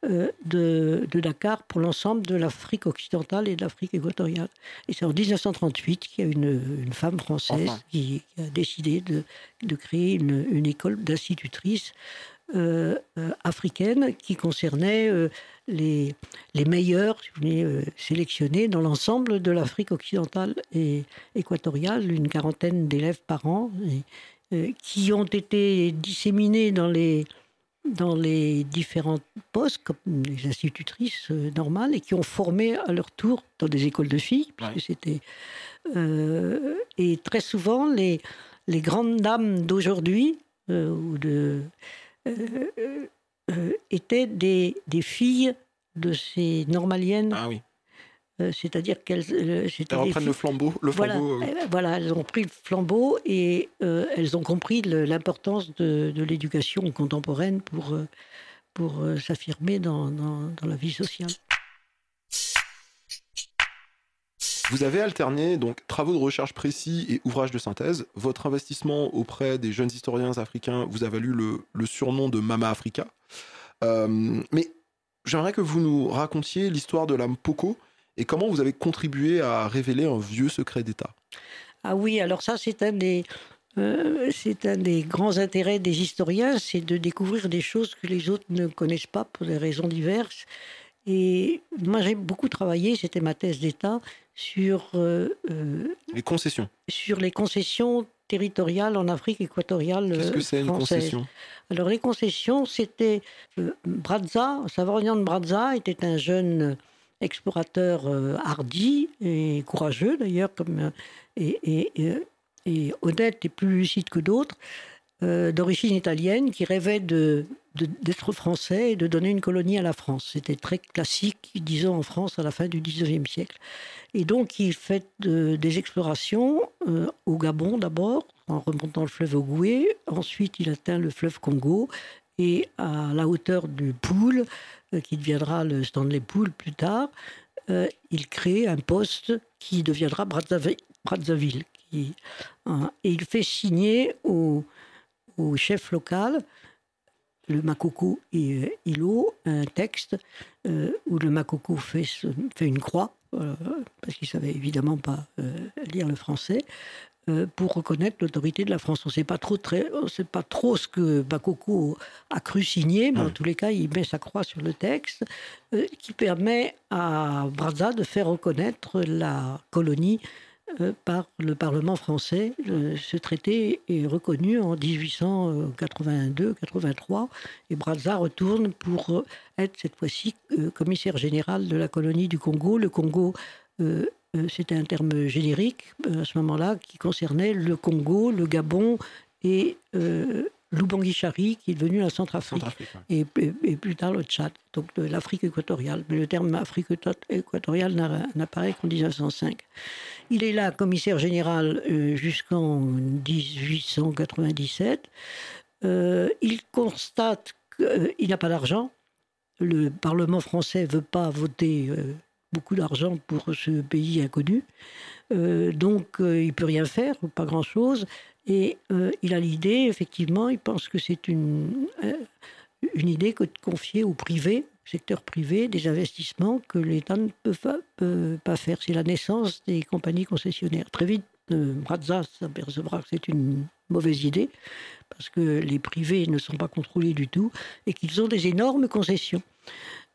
A: euh, de, Dakar pour l'ensemble de l'Afrique occidentale et de l'Afrique équatoriale. Et c'est en 1938 qu'il y a une, une femme française qui, a décidé de, de créer une, une école d'institutrices euh, africaines qui concernait les, les meilleurs euh, sélectionnés dans l'ensemble de l'Afrique occidentale et équatoriale, une quarantaine d'élèves par an, euh, qui ont été disséminés dans les, dans les différents postes, comme les institutrices euh, normales, et qui ont formé à leur tour dans des écoles de filles, puisque c'était. et très souvent, les, les grandes dames d'aujourd'hui, ou de euh, étaient des, des, filles de ces normaliennes.
B: Ah oui.
A: Euh, c'est-à-dire qu'elles
B: euh, elles reprennent le flambeau, le
A: voilà, voilà, elles ont pris le flambeau et elles ont compris l'importance de, de l'éducation contemporaine pour, pour s'affirmer dans, dans, dans, la vie sociale.
B: Vous avez alterné donc travaux de recherche précis et ouvrages de synthèse. Votre investissement auprès des jeunes historiens africains vous a valu le, surnom de Mama Africa. Euh, mais j'aimerais que vous nous racontiez l'histoire de la Mpoko et comment vous avez contribué à révéler un vieux secret d'État.
A: Ah oui, alors ça euh, c'est un des grands intérêts des historiens, c'est de découvrir des choses que les autres ne connaissent pas pour des raisons diverses. Et moi, j'ai beaucoup travaillé, c'était ma thèse d'État, sur... Euh,
B: les concessions.
A: Sur les concessions territoriales en Afrique équatoriale
B: Qu'est-ce que c'est une concession?
A: Alors les concessions, c'était... Euh, Brazza, Savorgnan de Brazza était un jeune explorateur euh, hardi et courageux d'ailleurs, comme, et, et, et, honnête et plus lucide que d'autres. Euh, d'origine italienne qui rêvait de, d'être français et de donner une colonie à la France. C'était très classique, disons, en France à la fin du 19e siècle. Et donc, il fait des explorations euh, au Gabon d'abord, en remontant le fleuve Ogoué. Ensuite, il atteint le fleuve Congo. Et à la hauteur du Pool, euh, qui deviendra le Stanley Pool plus tard, il crée un poste qui deviendra Brazzaville. Qui, et il fait signer au chef local le Makoko et Hilo un texte où le Makoko fait, fait une croix, parce qu'il savait évidemment pas lire le français, euh, pour reconnaître l'autorité de la France. On ne sait pas trop, très, sait pas trop ce que Bakoko a cru signer, mais en tous les cas, il met sa croix sur le texte, euh, qui permet à Brazza de faire reconnaître la colonie euh, par le Parlement français. ce traité est reconnu en 1882-83 et Brazza retourne pour être cette fois-ci commissaire général de la colonie du Congo. Le Congo euh, c'était un terme générique euh, à ce moment-là qui concernait le Congo, le Gabon et euh, l'Ubangi-Chari, qui est devenu la Centrafrique, et, plus tard le Tchad, donc l'Afrique équatoriale. Mais le terme Afrique équatoriale n'apparaît qu'en 1905. Il est là commissaire général jusqu'en 1897. il constate qu'il n'a pas d'argent. Le Parlement français ne veut pas voter beaucoup d'argent pour ce pays inconnu. Euh, donc, euh, il peut rien faire, pas grand-chose. Et euh, il a l'idée, effectivement, il pense que c'est une, une idée que de confier au privé, au secteur privé, des investissements que l'État ne peut pas, faire. C'est la naissance des compagnies concessionnaires. Très vite, Brazza s'apercevra que c'est une mauvaise idée, parce que les privés ne sont pas contrôlés du tout, et qu'ils ont des énormes concessions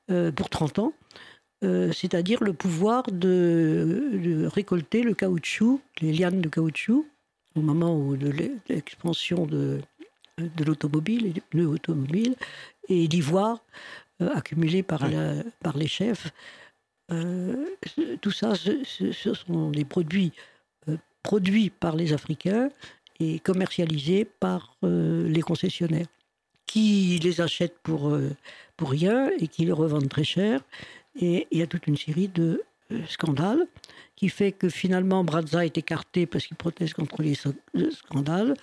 A: pour 30 ans. Euh, c'est-à-dire le pouvoir de, récolter le caoutchouc, les lianes de caoutchouc, au moment où de l'expansion de, de l'automobile et des pneus automobiles, et d'ivoire euh, accumulé par, par les chefs. Euh, tout ça, ce, sont des produits produits par les Africains et commercialisés par les concessionnaires, qui les achètent pour, pour rien et qui les revendent très cher et il y a toute une série de euh, scandales qui fait que finalement Brazza est écarté parce qu'il proteste contre les scandales.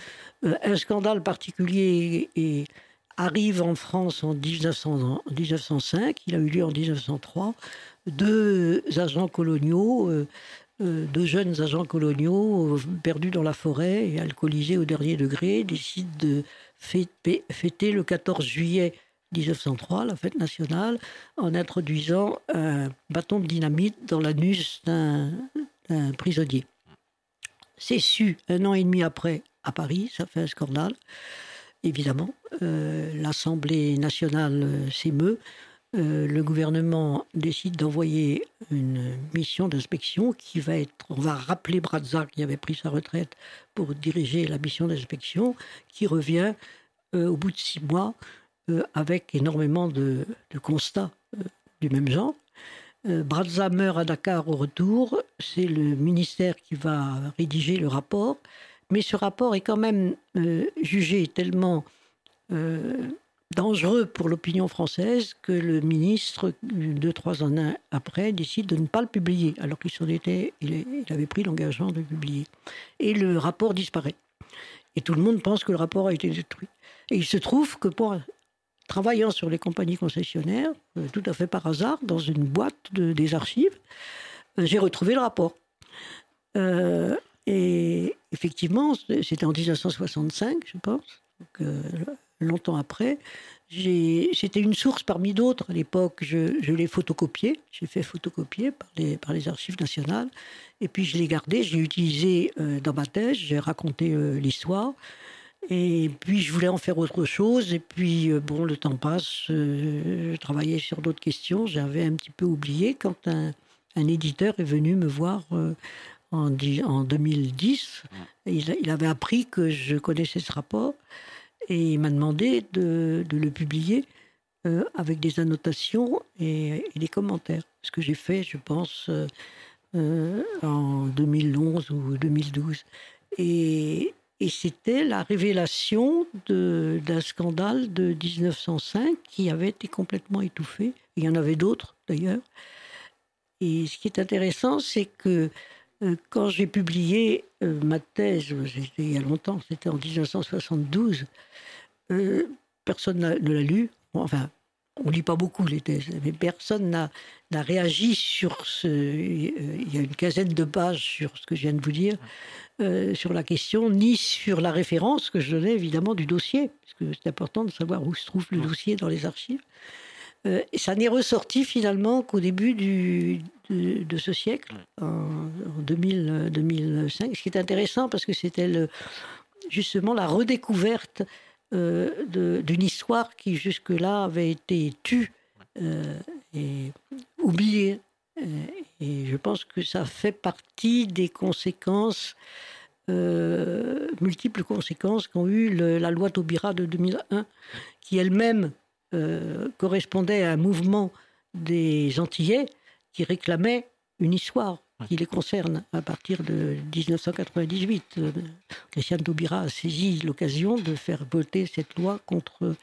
A: Euh, un scandale particulier arrive en France en, 1905, il a eu lieu en 1903. Deux agents coloniaux, euh, deux jeunes agents coloniaux perdus dans la forêt et alcoolisés au dernier degré décident de fêter le 14 juillet 1903, la fête nationale, en introduisant un bâton de dynamite dans l'anus d'un prisonnier. C'est su un an et demi après à Paris, ça fait un scandale. Évidemment, euh, l'Assemblée nationale euh, s'émeut. Euh, le gouvernement décide d'envoyer une mission d'inspection qui va être, on va rappeler Brazza qui avait pris sa retraite pour diriger la mission d'inspection, qui revient au bout de six mois euh, avec énormément de, constats euh, du même genre. Euh, meurt à Dakar au retour. C'est le ministère qui va rédiger le rapport. Mais ce rapport est quand même jugé tellement dangereux pour l'opinion française que le ministre, deux, trois ans après, décide de ne pas le publier, alors qu'il il, avait pris l'engagement de le publier. Et le rapport disparaît. Et tout le monde pense que le rapport a été détruit. Et il se trouve que pour travaillant sur les compagnies concessionnaires, euh, tout à fait par hasard, dans une boîte de, des archives, euh, j'ai retrouvé le rapport. Euh, et effectivement, c'était en 1965, je pense, donc, longtemps après. C'était une source parmi d'autres. À l'époque, je, je l'ai photocopié. J'ai fait photocopier par les, par les archives nationales. Et puis, je l'ai gardé. J'ai utilisé dans ma thèse. J'ai raconté l'histoire. Et puis je voulais en faire autre chose. Et puis euh, bon, le temps passe. Euh, je travaillais sur d'autres questions. J'avais un petit peu oublié quand un, un éditeur est venu me voir euh, en, en, 2010. Il, il, avait appris que je connaissais ce rapport et il m'a demandé de, de, le publier avec des annotations et, et, des commentaires. Ce que j'ai fait, je pense, en 2011 ou 2012. Et, et c'était la révélation d'un scandale de 1905 qui avait été complètement étouffé. Il y en avait d'autres d'ailleurs. Et ce qui est intéressant, c'est que euh, quand j'ai publié euh, ma thèse, c'était il y a longtemps, c'était en 1972, euh, personne ne l'a lu. Enfin, on lit pas beaucoup les thèses, mais personne n'a réagi sur ce. Il y a une quinzaine de pages sur ce que je viens de vous dire, sur la question, ni sur la référence que je donnais évidemment du dossier, parce que c'est important de savoir où se trouve le dossier dans les archives. et ça n'est ressorti finalement qu'au début du, de, ce siècle, en, 2000, 2005, ce qui est intéressant parce que c'était justement la redécouverte euh, d'une histoire qui jusque-là avait été tue euh, et oubliée. Euh, et je pense que ça fait partie des conséquences, multiples conséquences qu'ont eu la loi Taubira de 2001, qui elle-même correspondait à un mouvement des Antillais qui réclamait une histoire qui les concerne à partir de 1998. Euh, Christiane Taubira a saisi l'occasion de faire voter cette loi contre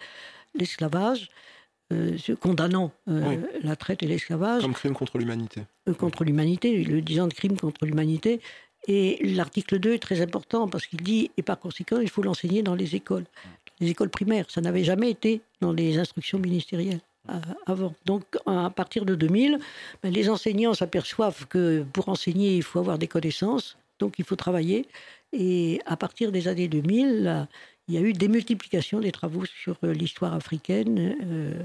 A: l'esclavage, euh, condamnant euh, la traite et l'esclavage.
B: Comme crime contre l'humanité.
A: contre l'humanité, le disant de crime contre l'humanité. Et l'article 2 est très important parce qu'il dit, et par conséquent, il faut l'enseigner dans les écoles, les écoles primaires. Ça n'avait jamais été dans les instructions ministérielles. Euh, avant. Donc à partir de 2000, ben, les enseignants s'aperçoivent que pour enseigner, il faut avoir des connaissances, donc il faut travailler. Et à partir des années 2000, il y a eu des multiplications des travaux sur euh, l'histoire africaine, euh,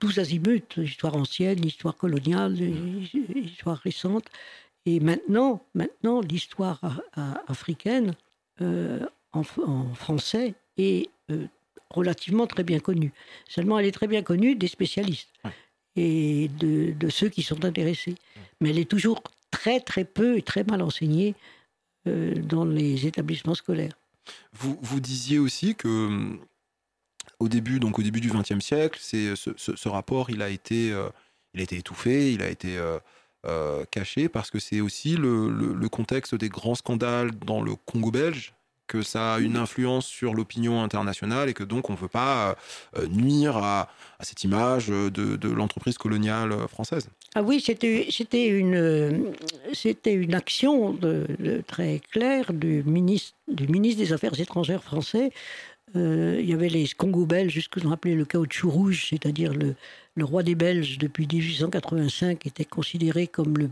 A: tous azimuts, l'histoire ancienne, l'histoire coloniale, l'histoire récente. Et maintenant, maintenant l'histoire africaine en, en, français est relativement très bien connue. Seulement, elle est très bien connue des spécialistes et de, ceux qui sont intéressés. Mais elle est toujours très très peu et très mal enseignée euh, dans les établissements scolaires.
B: Vous, vous disiez aussi que au début, donc au début du XXe siècle, c'est ce, rapport, il a été, euh, il a été étouffé, il a été euh, caché parce que c'est aussi le, contexte des grands scandales dans le Congo belge que ça a une influence sur l'opinion internationale et que donc on ne veut pas euh, nuire à, cette image de, l'entreprise coloniale française.
A: Ah oui, c'était une une action très claire du ministre du ministre des Affaires étrangères français. Euh, il y avait les Congo belges, ce que l'on appelait le caoutchouc rouge, c'est-à-dire le roi des Belges depuis 1885 était considéré comme le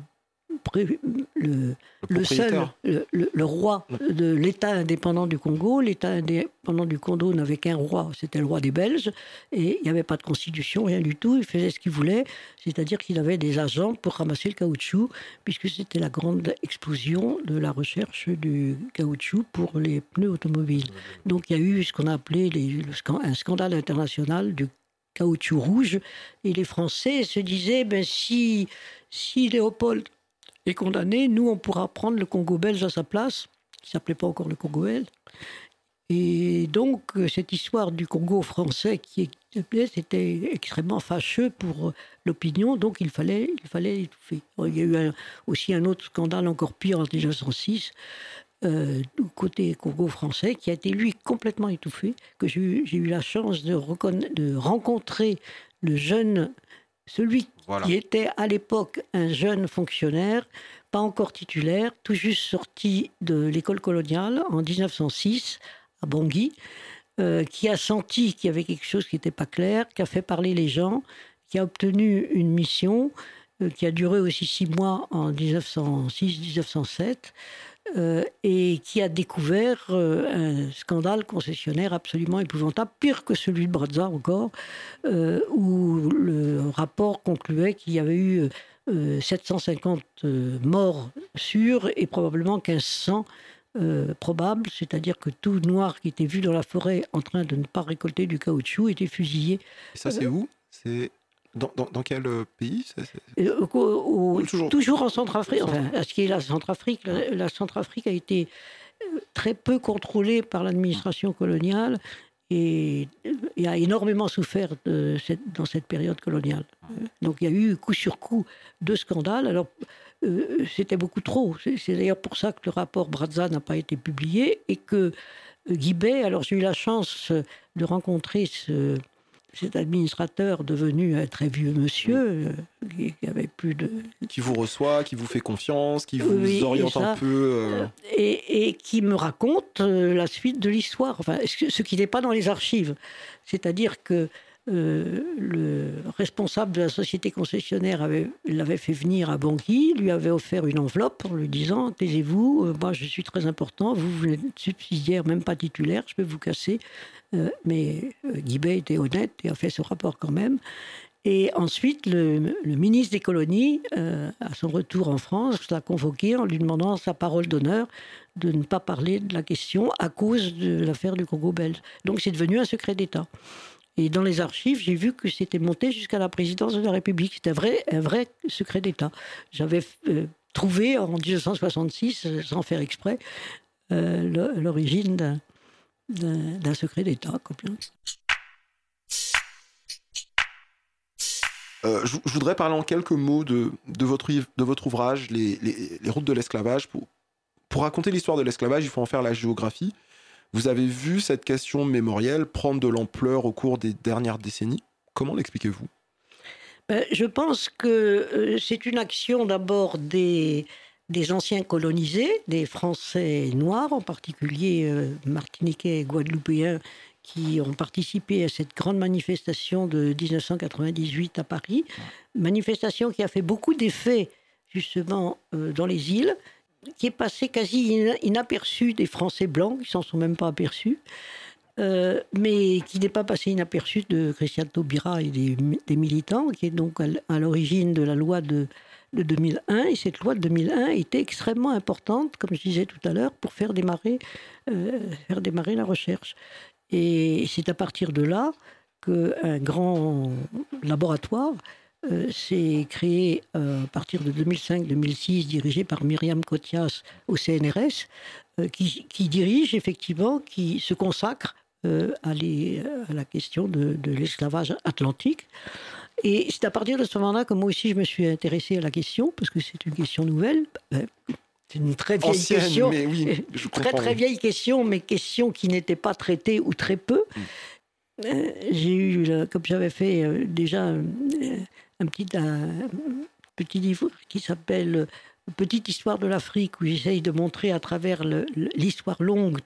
A: le, le, seul, le, roi de l'État indépendant du Congo. L'État indépendant du Congo n'avait qu'un roi, c'était le roi des Belges, et il n'y avait pas de constitution, rien du tout. Il faisait ce qu'il voulait, c'est-à-dire qu'il avait des agents pour ramasser le caoutchouc, puisque c'était la grande explosion de la recherche du caoutchouc pour les pneus automobiles. Donc il y a eu ce qu'on a appelé les, un scandale international du caoutchouc rouge, et les Français se disaient, ben, si, si Léopold condamné, nous, on pourra prendre le Congo belge à sa place, qui s'appelait pas encore le Congo belge. Et donc, cette histoire du Congo français qui c'était extrêmement fâcheux pour l'opinion, donc il fallait, il fallait étouffer. Il y a eu aussi un autre scandale encore pire en 1906, euh, du côté Congo français, qui a été lui complètement étouffé, que j'ai eu la chance de, de rencontrer le jeune celui qui était à l'époque un jeune fonctionnaire, pas encore titulaire, tout juste sorti de l'école coloniale en 1906 à Bangui, euh, qui a senti qu'il y avait quelque chose qui n'était pas clair, qui a fait parler les gens, qui a obtenu une mission euh, qui a duré aussi six mois en 1906-1907. Euh, et qui a découvert euh, un scandale concessionnaire absolument épouvantable, pire que celui de Brazza encore, euh, où le rapport concluait qu'il y avait eu 750 morts sûrs et probablement 1500 probables, c'est-à-dire que tout noir qui était vu dans la forêt en train de ne pas récolter du caoutchouc était fusillé.
B: Et ça, c'est où? C'est dans, dans, quel euh, pays
A: euh, toujours. en Centrafrique. Enfin, à ce qui est la Centrafrique, la, Centrafrique a été euh, très peu contrôlée par l'administration coloniale et, a énormément souffert de cette, dans cette période coloniale. Donc il y a eu coup sur coup deux scandales. Alors c'était beaucoup trop. C'est d'ailleurs pour ça que le rapport Brazza n'a pas été publié et que Guibet, alors j'ai eu la chance de rencontrer ce, cet administrateur devenu un très vieux monsieur, euh, qui avait plus de...
B: Qui vous reçoit, qui vous fait confiance, qui vous oriente un peu... Euh.
A: Et, qui me raconte euh, la suite de l'histoire, enfin, ce qui n'est pas dans les archives. C'est-à-dire que le responsable de la société concessionnaire l'avait fait venir à Bangui, lui avait offert une enveloppe en lui disant Taisez-vous, moi je suis très important, vous, vous êtes subsidiaire, même pas titulaire, je peux vous casser. mais Guibet était honnête et a fait ce rapport quand même. Et ensuite, le, ministre des colonies, euh, à son retour en France, l'a convoqué en lui demandant sa parole d'honneur de ne pas parler de la question à cause de l'affaire du Congo belge. Donc c'est devenu un secret d'État. Et dans les archives, j'ai vu que c'était monté jusqu'à la présidence de la République. C'était un vrai, un vrai secret d'État. J'avais euh, trouvé en 1966, sans faire exprès, euh, l'origine d'un secret d'État.
B: Euh, je, voudrais parler en quelques mots de, votre, ouvrage, les, routes de l'esclavage. Pour raconter l'histoire de l'esclavage, il faut en faire la géographie. Vous avez vu cette question mémorielle prendre de l'ampleur au cours des dernières décennies? Comment l'expliquez-vous?
A: Ben, Je pense que euh, c'est une action d'abord des, des anciens colonisés, des Français noirs, en particulier euh, martiniquais et guadeloupéens, qui ont participé à cette grande manifestation de 1998 à Paris. Manifestation qui a fait beaucoup d'effets justement euh, dans les îles, qui est passée quasi inaperçue des Français blancs, qui s'en sont même pas aperçus. Euh, mais qui n'est pas passé inaperçue de Christian Taubira et des, militants, qui est donc à l'origine de la loi de, de 2001. Et cette loi de 2001 était extrêmement importante, comme je disais tout à l'heure, pour faire démarrer, euh, faire démarrer la recherche. Et c'est à partir de là qu'un grand laboratoire euh, s'est créé euh, à partir de 2005-2006, dirigé par Myriam Kotias au CNRS, euh, qui, dirige effectivement, qui se consacre à, la question de, l'esclavage atlantique. Et c'est à partir de ce moment-là que moi aussi je me suis intéressé à la question, parce que c'est une question nouvelle. C'est une très vieille question.
B: Mais oui,
A: très très vieille question, mais question qui n'était pas traitée ou très peu. Mm. Euh, j'ai eu, comme j'avais fait euh, déjà euh, un, petit, petit livre qui s'appelle Petite histoire de l'Afrique, où j'essaye de montrer à travers l'histoire longue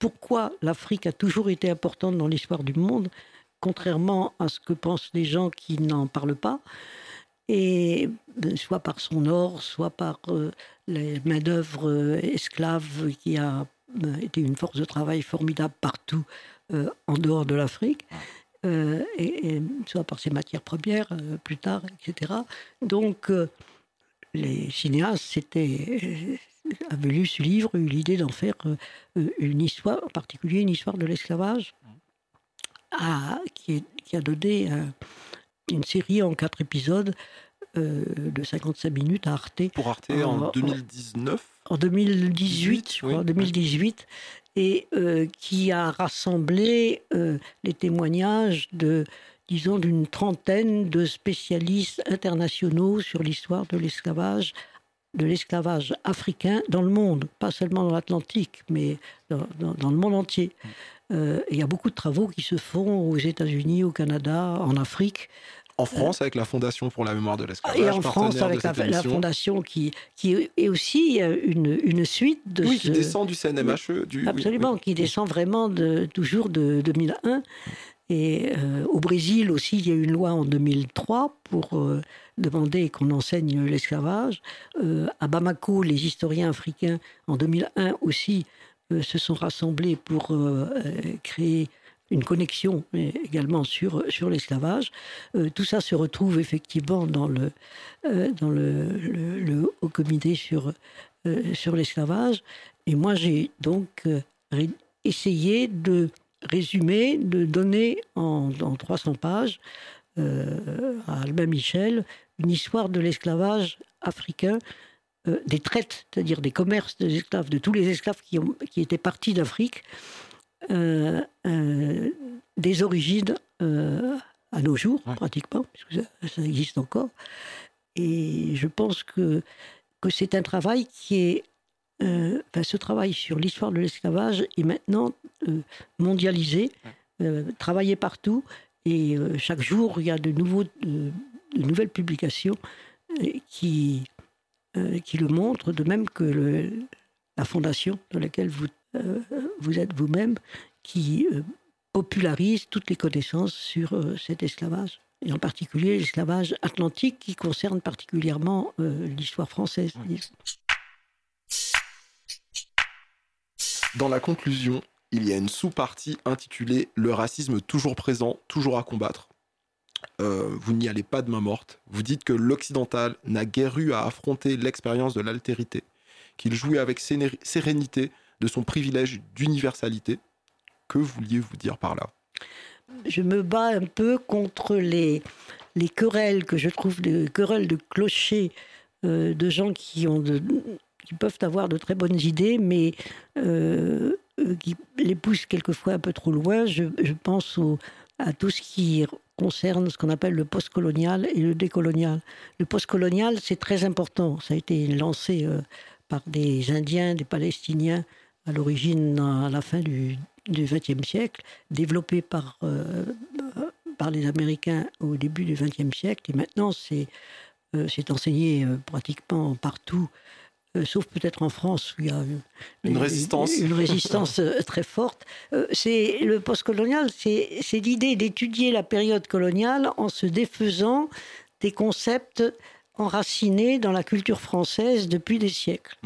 A: pourquoi l'Afrique a toujours été importante dans l'histoire du monde, contrairement à ce que pensent les gens qui n'en parlent pas et soit par son or, soit par les main-d'œuvre euh, esclave qui a euh, été une force de travail formidable partout euh, en dehors de l'Afrique. Et, soit par ses matières premières plus tard, etc. Donc, les cinéastes avaient lu ce livre, eu l'idée d'en faire une histoire, en particulier une histoire de l'esclavage, qui, qui, a donné une série en quatre épisodes euh, de 55 minutes à Arte.
B: Pour Arte en, 2019
A: En 2018, je crois, 2018, et euh, qui a rassemblé euh, les témoignages de disons, d'une trentaine de spécialistes internationaux sur l'histoire de l'esclavage, de l'esclavage africain dans le monde, pas seulement dans l'Atlantique, mais dans, dans, le monde entier. Il y a beaucoup de travaux qui se font aux États-Unis, au Canada, en Afrique,
B: en France, avec la Fondation pour la mémoire de l'esclavage.
A: Et en France, avec la, Fondation qui, qui est aussi euh, une, une suite de.
B: Oui, qui descend du CNMHE. Du,
A: Absolument, qui descend vraiment de, toujours de 2001. Et euh, au Brésil aussi, il y a eu une loi en 2003 pour euh, demander qu'on enseigne l'esclavage. à Bamako, les historiens africains, en 2001 aussi, se sont rassemblés pour créer une connexion également sur, sur l'esclavage. Euh, tout ça se retrouve effectivement dans le, euh, dans le, Haut Comité sur, euh, sur l'esclavage. Et moi, j'ai donc essayé de résumer, de donner en, en 300 pages à Albin Michel une histoire de l'esclavage africain des traites, c'est-à-dire des commerces des de tous les esclaves qui, ont, qui étaient partis d'Afrique euh, euh, des origines euh, à nos jours, pratiquement, puisque ça, existe encore. Et je pense que, que c'est un travail qui est. enfin, ce travail sur l'histoire de l'esclavage est maintenant mondialisé, travaillé partout. Et chaque jour, il y a de, nouveaux, de, nouvelles publications qui, qui le montrent, de même que le, la fondation dans laquelle vous, vous êtes vous-même, qui euh, popularise toutes les connaissances sur cet esclavage et en particulier l'esclavage atlantique qui concerne particulièrement l'histoire française.
B: Dans la conclusion, il y a une sous-partie intitulée Le racisme toujours présent, toujours à combattre. Euh, vous n'y allez pas de main morte. Vous dites que l'occidental n'a guère eu à affronter l'expérience de l'altérité, qu'il jouait avec sérénité de son privilège d'universalité. Que vouliez-vous dire par là?
A: Je me bats un peu contre les, les querelles que je trouve des querelles de clochers euh, de gens qui ont qui peuvent avoir de très bonnes idées, mais euh, euh, qui les poussent quelquefois un peu trop loin. Je, pense à tout ce qui concerne ce qu'on appelle le postcolonial et le décolonial. Le postcolonial, c'est très important. Ça a été lancé par des Indiens, des Palestiniens à l'origine, à la fin du XXe siècle, développé par, par les Américains au début du XXe siècle. Et maintenant, c'est c'est enseigné pratiquement partout euh, sauf peut-être en France où il y a
B: une, résistance,
A: une, résistance euh, très forte. Euh, c'est le postcolonial, c'est l'idée d'étudier la période coloniale en se défaisant des concepts enracinés dans la culture française depuis des siècles.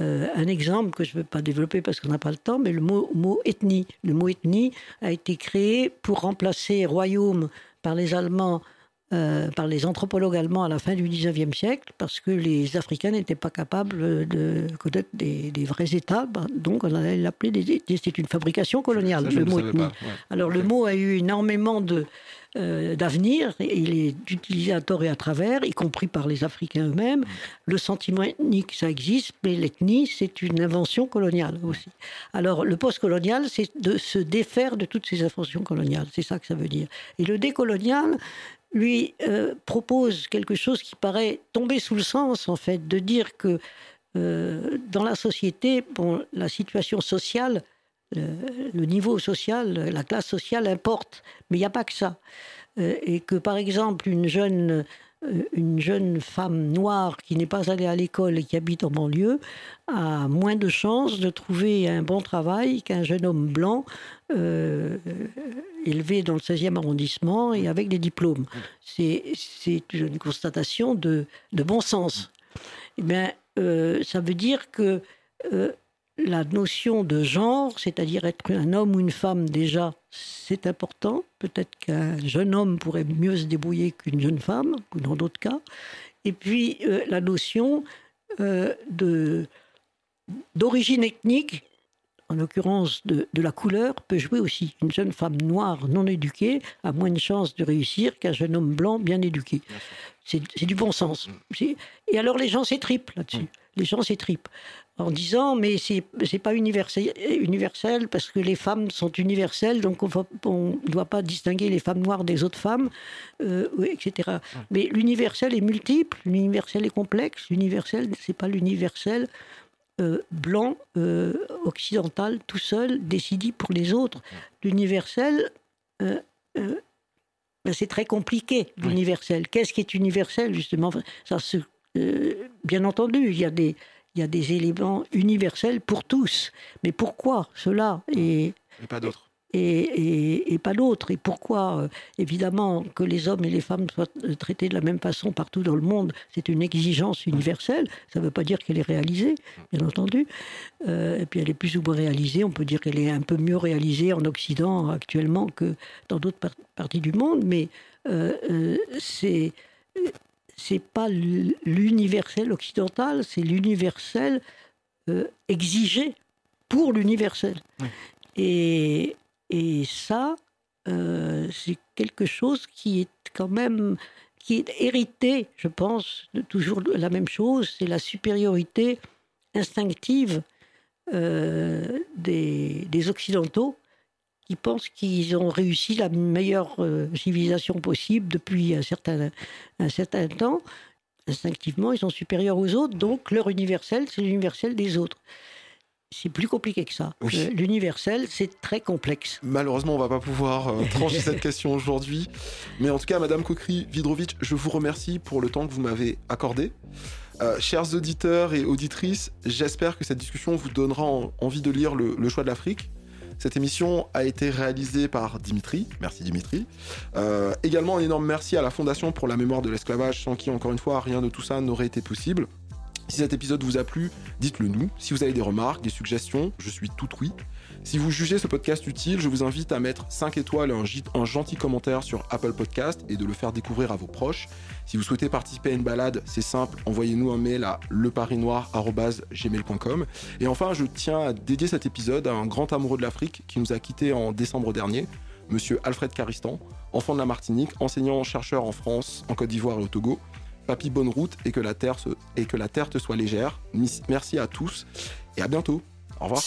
A: Hmm. un exemple que je ne veux pas développer parce qu'on n'a pas le temps, mais le mot, mot ethnie. Le mot ethnie a été créé pour remplacer royaume par les Allemands euh, par les anthropologues allemands à la fin du 19e siècle, parce que les Africains n'étaient pas capables de connaître des, vrais États, bah, donc on allait l'appeler, c'est une fabrication coloniale, le mot Alors le mot a eu énormément de, euh, d'avenir, il est utilisé à tort et à travers, y compris par les Africains eux-mêmes. Le sentiment ethnique, ça existe, mais l'ethnie, c'est une invention coloniale aussi. Alors le post-colonial, c'est de se défaire de toutes ces inventions coloniales, c'est ça que ça veut dire. Et le décolonial, lui euh, propose quelque chose qui paraît tomber sous le sens, en fait, de dire que euh, dans la société, bon, la situation sociale, le, niveau social, la classe sociale importe, mais il n'y a pas que ça. Euh, et que, par exemple, une jeune une jeune femme noire qui n'est pas allée à l'école et qui habite en banlieue a moins de chances de trouver un bon travail qu'un jeune homme blanc euh, élevé dans le 16e arrondissement et avec des diplômes. C'est une constatation de, de, bon sens. Eh bien, euh, ça veut dire que la notion de genre, c'est-à-dire être un homme ou une femme déjà, c'est important. Peut-être qu'un jeune homme pourrait mieux se débrouiller qu'une jeune femme, ou dans d'autres cas. Et puis euh, la notion euh, d'origine ethnique, en l'occurrence de, de, la couleur, peut jouer aussi. Une jeune femme noire non éduquée a moins de chances de réussir qu'un jeune homme blanc bien éduqué. C'est du bon sens. Mm. Et alors les gens s'étripent là-dessus. Mm. Les gens s'étripent en disant mais c'est n'est pas universel, universel parce que les femmes sont universelles donc on ne doit pas distinguer les femmes noires des autres femmes euh, etc mais l'universel est multiple l'universel est complexe l'universel c'est pas l'universel euh, blanc euh, occidental tout seul décidé pour les autres. L'universel ben, c'est très compliqué l'universel. Qu'est-ce qui est universel justement? Ça se bien entendu il y a des il y a des éléments universels pour tous. Mais pourquoi cela?
B: Et, pas d'autres
A: et, pas d'autres. Et pourquoi, euh, évidemment, que les hommes et les femmes soient euh, traités de la même façon partout dans le monde, c'est une exigence universelle. Ça ne veut pas dire qu'elle est réalisée, bien entendu. Euh, et puis elle est plus ou moins réalisée. On peut dire qu'elle est un peu mieux réalisée en Occident actuellement que dans d'autres parties du monde. Mais c'est c'est pas l'universel occidental, c'est l'universel euh, exigé pour l'universel. Et, et, ça, euh, c'est quelque chose qui est quand même qui est hérité, je pense, de toujours la même chose, c'est la supériorité instinctive euh, des, Occidentaux qui pensent qu'ils ont réussi la meilleure euh, civilisation possible depuis un certain, un certain temps. Instinctivement, ils sont supérieurs aux autres, donc leur universel, c'est l'universel des autres. C'est plus compliqué que ça. Euh, l'universel, c'est très complexe.
B: Malheureusement, on va pas pouvoir euh, trancher cette question aujourd'hui. Mais en tout cas, Madame Kokri-Vidrovitch, je vous remercie pour le temps que vous m'avez accordé. chers auditeurs et auditrices, j'espère que cette discussion vous donnera envie de lire le choix de l'Afrique Cette émission a été réalisée par Dimitri. Merci Dimitri. Euh, également un énorme merci à la Fondation pour la mémoire de l'esclavage, sans qui, encore une fois, rien de tout ça n'aurait été possible. Si cet épisode vous a plu, dites-le nous. Si vous avez des remarques, des suggestions, je suis tout oui. Si vous jugez ce podcast utile, je vous invite à mettre 5 étoiles et un, gentil commentaire sur Apple Podcast et de le faire découvrir à vos proches. Si vous souhaitez participer à une balade, c'est simple, envoyez-nous un mail à leparinoir.gmail.com. Et enfin, je tiens à dédier cet épisode à un grand amoureux de l'Afrique qui nous a quittés en décembre dernier, monsieur Alfred Caristan, enfant de la Martinique, enseignant-chercheur en France, en Côte d'Ivoire et au Togo. Papy, bonne route et que la terre, te soit légère. Merci à tous et à bientôt. Au revoir.